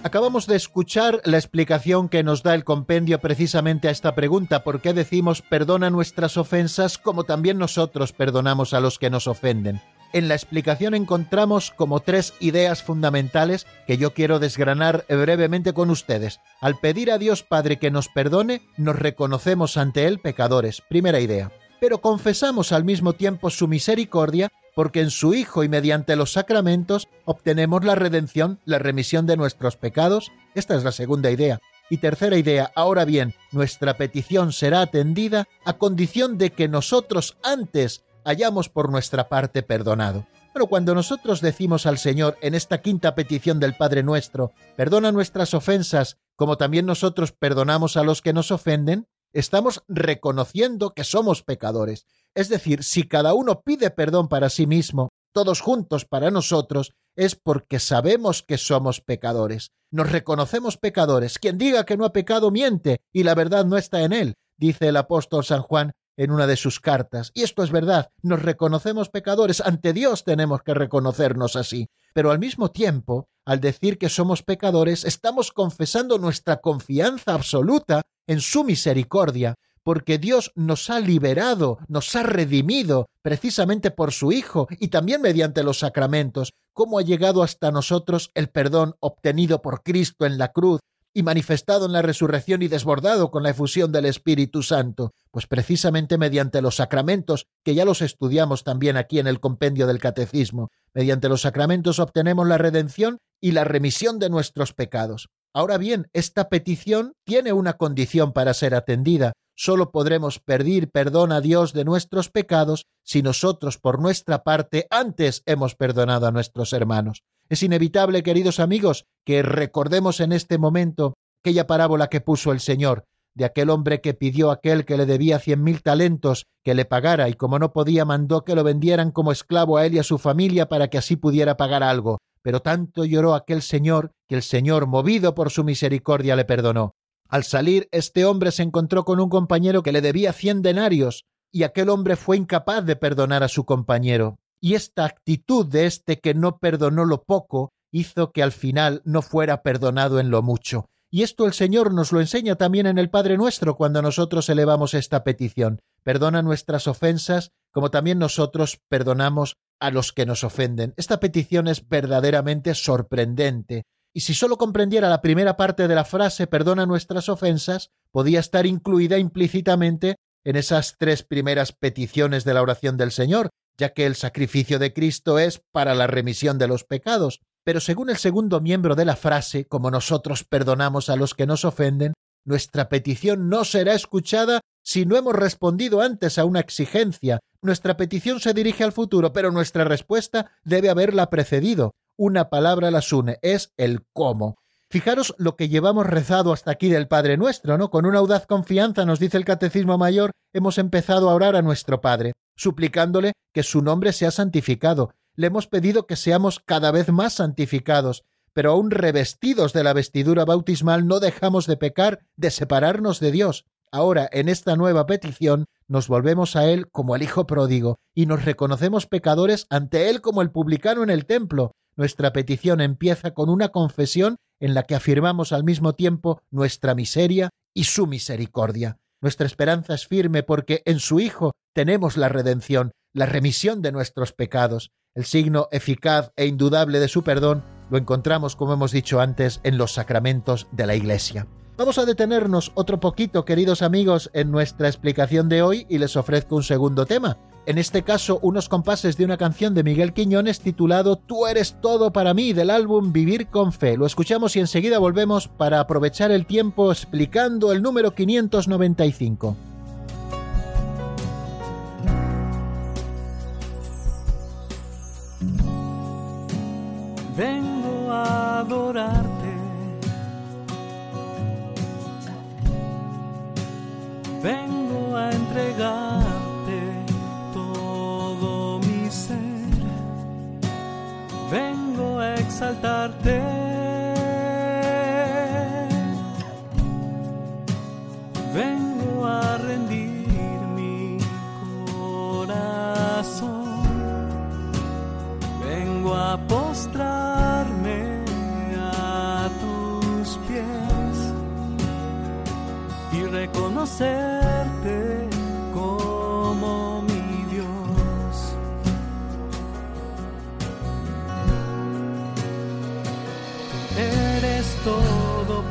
Acabamos de escuchar la explicación que nos da el compendio precisamente a esta pregunta, ¿por qué decimos perdona nuestras ofensas como también nosotros perdonamos a los que nos ofenden? En la explicación encontramos como tres ideas fundamentales que yo quiero desgranar brevemente con ustedes. Al pedir a Dios Padre que nos perdone, nos reconocemos ante Él pecadores. Primera idea. Pero confesamos al mismo tiempo su misericordia porque en su Hijo y mediante los sacramentos obtenemos la redención, la remisión de nuestros pecados. Esta es la segunda idea. Y tercera idea, ahora bien, nuestra petición será atendida a condición de que nosotros antes hayamos por nuestra parte perdonado. Pero cuando nosotros decimos al Señor en esta quinta petición del Padre nuestro, perdona nuestras ofensas como también nosotros perdonamos a los que nos ofenden, estamos reconociendo que somos pecadores. Es decir, si cada uno pide perdón para sí mismo, todos juntos para nosotros, es porque sabemos que somos pecadores. Nos reconocemos pecadores. Quien diga que no ha pecado miente y la verdad no está en él, dice el apóstol San Juan en una de sus cartas. Y esto es verdad, nos reconocemos pecadores, ante Dios tenemos que reconocernos así. pero al mismo tiempo, al decir que somos pecadores, estamos confesando nuestra confianza absoluta en su misericordia, porque Dios nos ha liberado, nos ha redimido precisamente por su Hijo y también mediante los sacramentos, cómo ha llegado hasta nosotros el perdón obtenido por Cristo en la cruz y manifestado en la resurrección y desbordado con la efusión del Espíritu Santo, pues precisamente mediante los sacramentos, que ya los estudiamos también aquí en el compendio del Catecismo, mediante los sacramentos obtenemos la redención y la remisión de nuestros pecados. Ahora bien, esta petición tiene una condición para ser atendida. Solo podremos pedir perdón a Dios de nuestros pecados si nosotros por nuestra parte antes hemos perdonado a nuestros hermanos. Es inevitable, queridos amigos, que recordemos en este momento aquella parábola que puso el Señor, de aquel hombre que pidió a aquel que le debía cien mil talentos que le pagara y como no podía mandó que lo vendieran como esclavo a él y a su familia para que así pudiera pagar algo. Pero tanto lloró aquel señor que el Señor, movido por su misericordia, le perdonó. Al salir, este hombre se encontró con un compañero que le debía cien denarios, y aquel hombre fue incapaz de perdonar a su compañero. Y esta actitud de este que no perdonó lo poco hizo que al final no fuera perdonado en lo mucho. Y esto el Señor nos lo enseña también en el Padre nuestro cuando nosotros elevamos esta petición. Perdona nuestras ofensas, como también nosotros perdonamos a los que nos ofenden. Esta petición es verdaderamente sorprendente. Y si solo comprendiera la primera parte de la frase perdona nuestras ofensas, podía estar incluida implícitamente en esas tres primeras peticiones de la oración del Señor, ya que el sacrificio de Cristo es para la remisión de los pecados. Pero según el segundo miembro de la frase, como nosotros perdonamos a los que nos ofenden, nuestra petición no será escuchada si no hemos respondido antes a una exigencia. Nuestra petición se dirige al futuro, pero nuestra respuesta debe haberla precedido. Una palabra las une, es el cómo. Fijaros lo que llevamos rezado hasta aquí del Padre nuestro, ¿no? Con una audaz confianza, nos dice el Catecismo Mayor, hemos empezado a orar a nuestro Padre, suplicándole que su nombre sea santificado. Le hemos pedido que seamos cada vez más santificados, pero aún revestidos de la vestidura bautismal no dejamos de pecar, de separarnos de Dios. Ahora, en esta nueva petición, nos volvemos a Él como el Hijo pródigo y nos reconocemos pecadores ante Él como el publicano en el templo. Nuestra petición empieza con una confesión en la que afirmamos al mismo tiempo nuestra miseria y su misericordia. Nuestra esperanza es firme porque en su Hijo tenemos la redención, la remisión de nuestros pecados. El signo eficaz e indudable de su perdón lo encontramos, como hemos dicho antes, en los sacramentos de la Iglesia. Vamos a detenernos otro poquito, queridos amigos, en nuestra explicación de hoy y les ofrezco un segundo tema. En este caso, unos compases de una canción de Miguel Quiñones titulado Tú eres todo para mí del álbum Vivir con Fe. Lo escuchamos y enseguida volvemos para aprovechar el tiempo explicando el número 595. vengo a adorarte. Vengo a entregarte Vengo a exaltarte. Vengo a rendir mi corazón. Vengo a postrarme a tus pies y reconocerte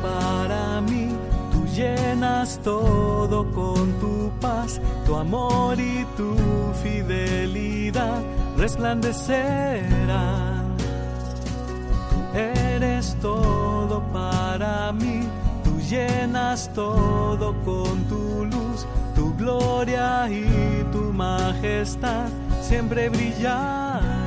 para mí, tú llenas todo con tu paz, tu amor y tu fidelidad resplandecerá. Tú eres todo para mí, tú llenas todo con tu luz, tu gloria y tu majestad siempre brillará.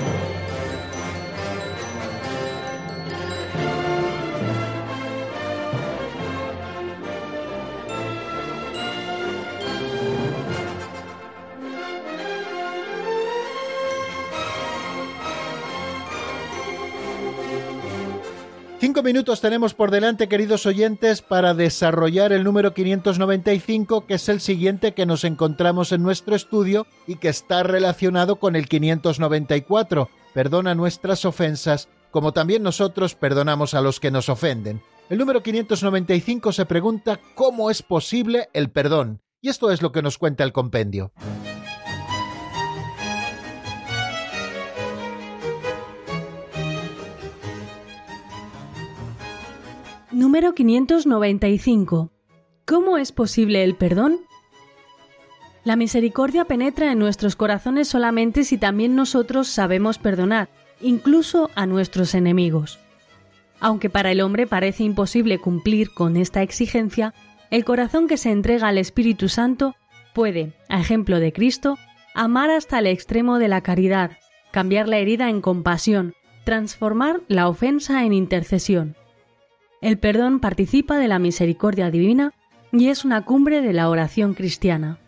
Minutos tenemos por delante, queridos oyentes, para desarrollar el número 595, que es el siguiente que nos encontramos en nuestro estudio y que está relacionado con el 594. Perdona nuestras ofensas, como también nosotros perdonamos a los que nos ofenden. El número 595 se pregunta cómo es posible el perdón, y esto es lo que nos cuenta el compendio. Número 595. ¿Cómo es posible el perdón? La misericordia penetra en nuestros corazones solamente si también nosotros sabemos perdonar, incluso a nuestros enemigos. Aunque para el hombre parece imposible cumplir con esta exigencia, el corazón que se entrega al Espíritu Santo puede, a ejemplo de Cristo, amar hasta el extremo de la caridad, cambiar la herida en compasión, transformar la ofensa en intercesión. El perdón participa de la misericordia divina y es una cumbre de la oración cristiana.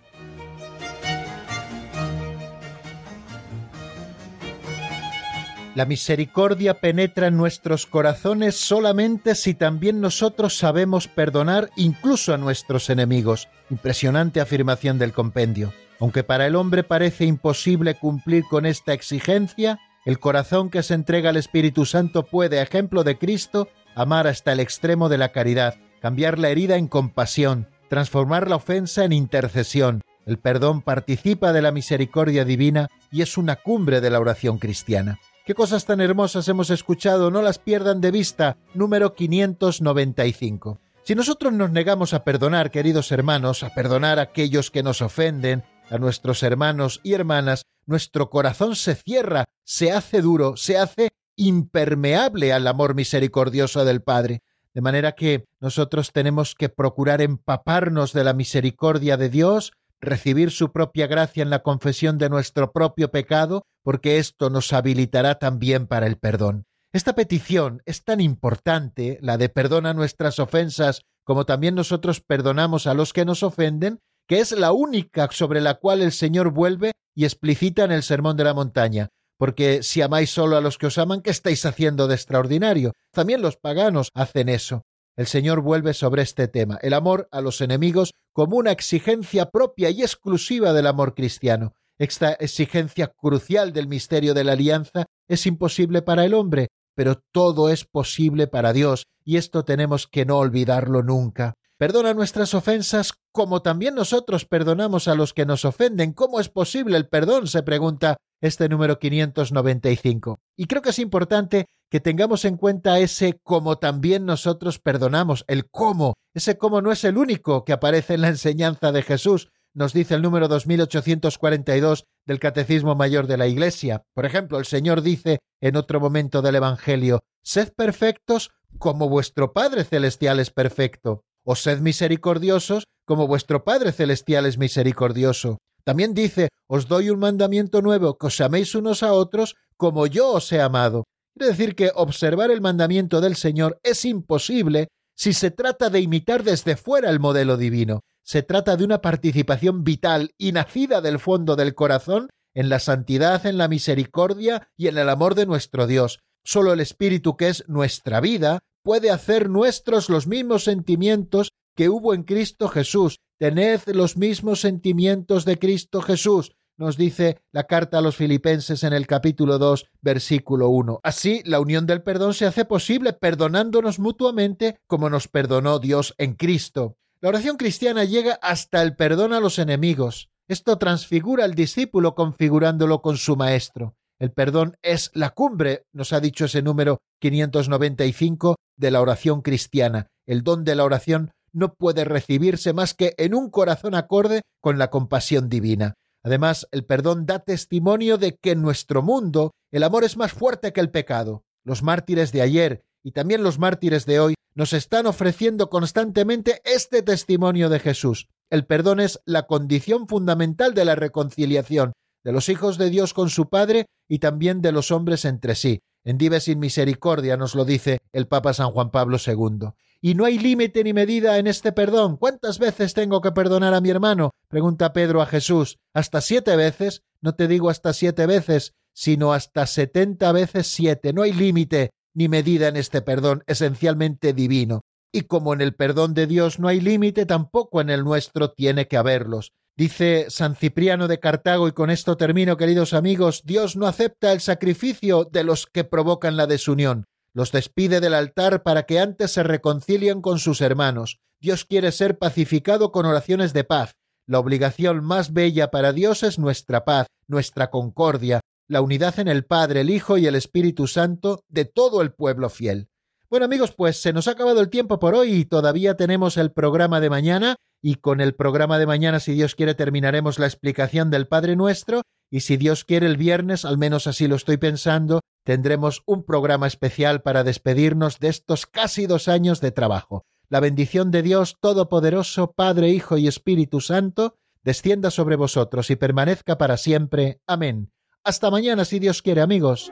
La misericordia penetra en nuestros corazones solamente si también nosotros sabemos perdonar incluso a nuestros enemigos. Impresionante afirmación del compendio. Aunque para el hombre parece imposible cumplir con esta exigencia, el corazón que se entrega al Espíritu Santo puede, a ejemplo de Cristo, amar hasta el extremo de la caridad, cambiar la herida en compasión, transformar la ofensa en intercesión. El perdón participa de la misericordia divina y es una cumbre de la oración cristiana. Qué cosas tan hermosas hemos escuchado, no las pierdan de vista. Número 595. Si nosotros nos negamos a perdonar, queridos hermanos, a perdonar a aquellos que nos ofenden, a nuestros hermanos y hermanas, nuestro corazón se cierra, se hace duro, se hace impermeable al amor misericordioso del Padre. De manera que nosotros tenemos que procurar empaparnos de la misericordia de Dios, recibir su propia gracia en la confesión de nuestro propio pecado, porque esto nos habilitará también para el perdón. Esta petición es tan importante, la de perdona nuestras ofensas, como también nosotros perdonamos a los que nos ofenden, que es la única sobre la cual el Señor vuelve y explicita en el Sermón de la Montaña porque si amáis solo a los que os aman, ¿qué estáis haciendo de extraordinario? También los paganos hacen eso. El Señor vuelve sobre este tema, el amor a los enemigos como una exigencia propia y exclusiva del amor cristiano. Esta exigencia crucial del misterio de la alianza es imposible para el hombre, pero todo es posible para Dios, y esto tenemos que no olvidarlo nunca. Perdona nuestras ofensas como también nosotros perdonamos a los que nos ofenden. ¿Cómo es posible el perdón? se pregunta este número 595. Y creo que es importante que tengamos en cuenta ese como también nosotros perdonamos, el cómo. Ese cómo no es el único que aparece en la enseñanza de Jesús, nos dice el número 2842 del Catecismo Mayor de la Iglesia. Por ejemplo, el Señor dice en otro momento del Evangelio, Sed perfectos como vuestro Padre Celestial es perfecto, o sed misericordiosos como vuestro Padre Celestial es misericordioso. También dice, os doy un mandamiento nuevo, que os améis unos a otros como yo os he amado. Quiere decir que observar el mandamiento del Señor es imposible si se trata de imitar desde fuera el modelo divino. Se trata de una participación vital y nacida del fondo del corazón en la santidad, en la misericordia y en el amor de nuestro Dios. Solo el Espíritu, que es nuestra vida, puede hacer nuestros los mismos sentimientos que hubo en Cristo Jesús. Tened los mismos sentimientos de Cristo Jesús, nos dice la carta a los filipenses en el capítulo 2, versículo 1. Así, la unión del perdón se hace posible perdonándonos mutuamente como nos perdonó Dios en Cristo. La oración cristiana llega hasta el perdón a los enemigos. Esto transfigura al discípulo configurándolo con su maestro. El perdón es la cumbre, nos ha dicho ese número 595 de la oración cristiana. El don de la oración no puede recibirse más que en un corazón acorde con la compasión divina. Además, el perdón da testimonio de que en nuestro mundo el amor es más fuerte que el pecado. Los mártires de ayer y también los mártires de hoy nos están ofreciendo constantemente este testimonio de Jesús. El perdón es la condición fundamental de la reconciliación de los hijos de Dios con su Padre y también de los hombres entre sí. En Dive sin misericordia nos lo dice el Papa San Juan Pablo II. Y no hay límite ni medida en este perdón. ¿Cuántas veces tengo que perdonar a mi hermano? pregunta Pedro a Jesús. ¿Hasta siete veces? No te digo hasta siete veces, sino hasta setenta veces siete. No hay límite ni medida en este perdón esencialmente divino. Y como en el perdón de Dios no hay límite, tampoco en el nuestro tiene que haberlos. Dice San Cipriano de Cartago, y con esto termino, queridos amigos, Dios no acepta el sacrificio de los que provocan la desunión. Los despide del altar para que antes se reconcilien con sus hermanos. Dios quiere ser pacificado con oraciones de paz. La obligación más bella para Dios es nuestra paz, nuestra concordia, la unidad en el Padre, el Hijo y el Espíritu Santo de todo el pueblo fiel. Bueno amigos, pues se nos ha acabado el tiempo por hoy y todavía tenemos el programa de mañana y con el programa de mañana, si Dios quiere, terminaremos la explicación del Padre Nuestro y si Dios quiere el viernes, al menos así lo estoy pensando, tendremos un programa especial para despedirnos de estos casi dos años de trabajo. La bendición de Dios Todopoderoso, Padre, Hijo y Espíritu Santo, descienda sobre vosotros y permanezca para siempre. Amén. Hasta mañana, si Dios quiere, amigos.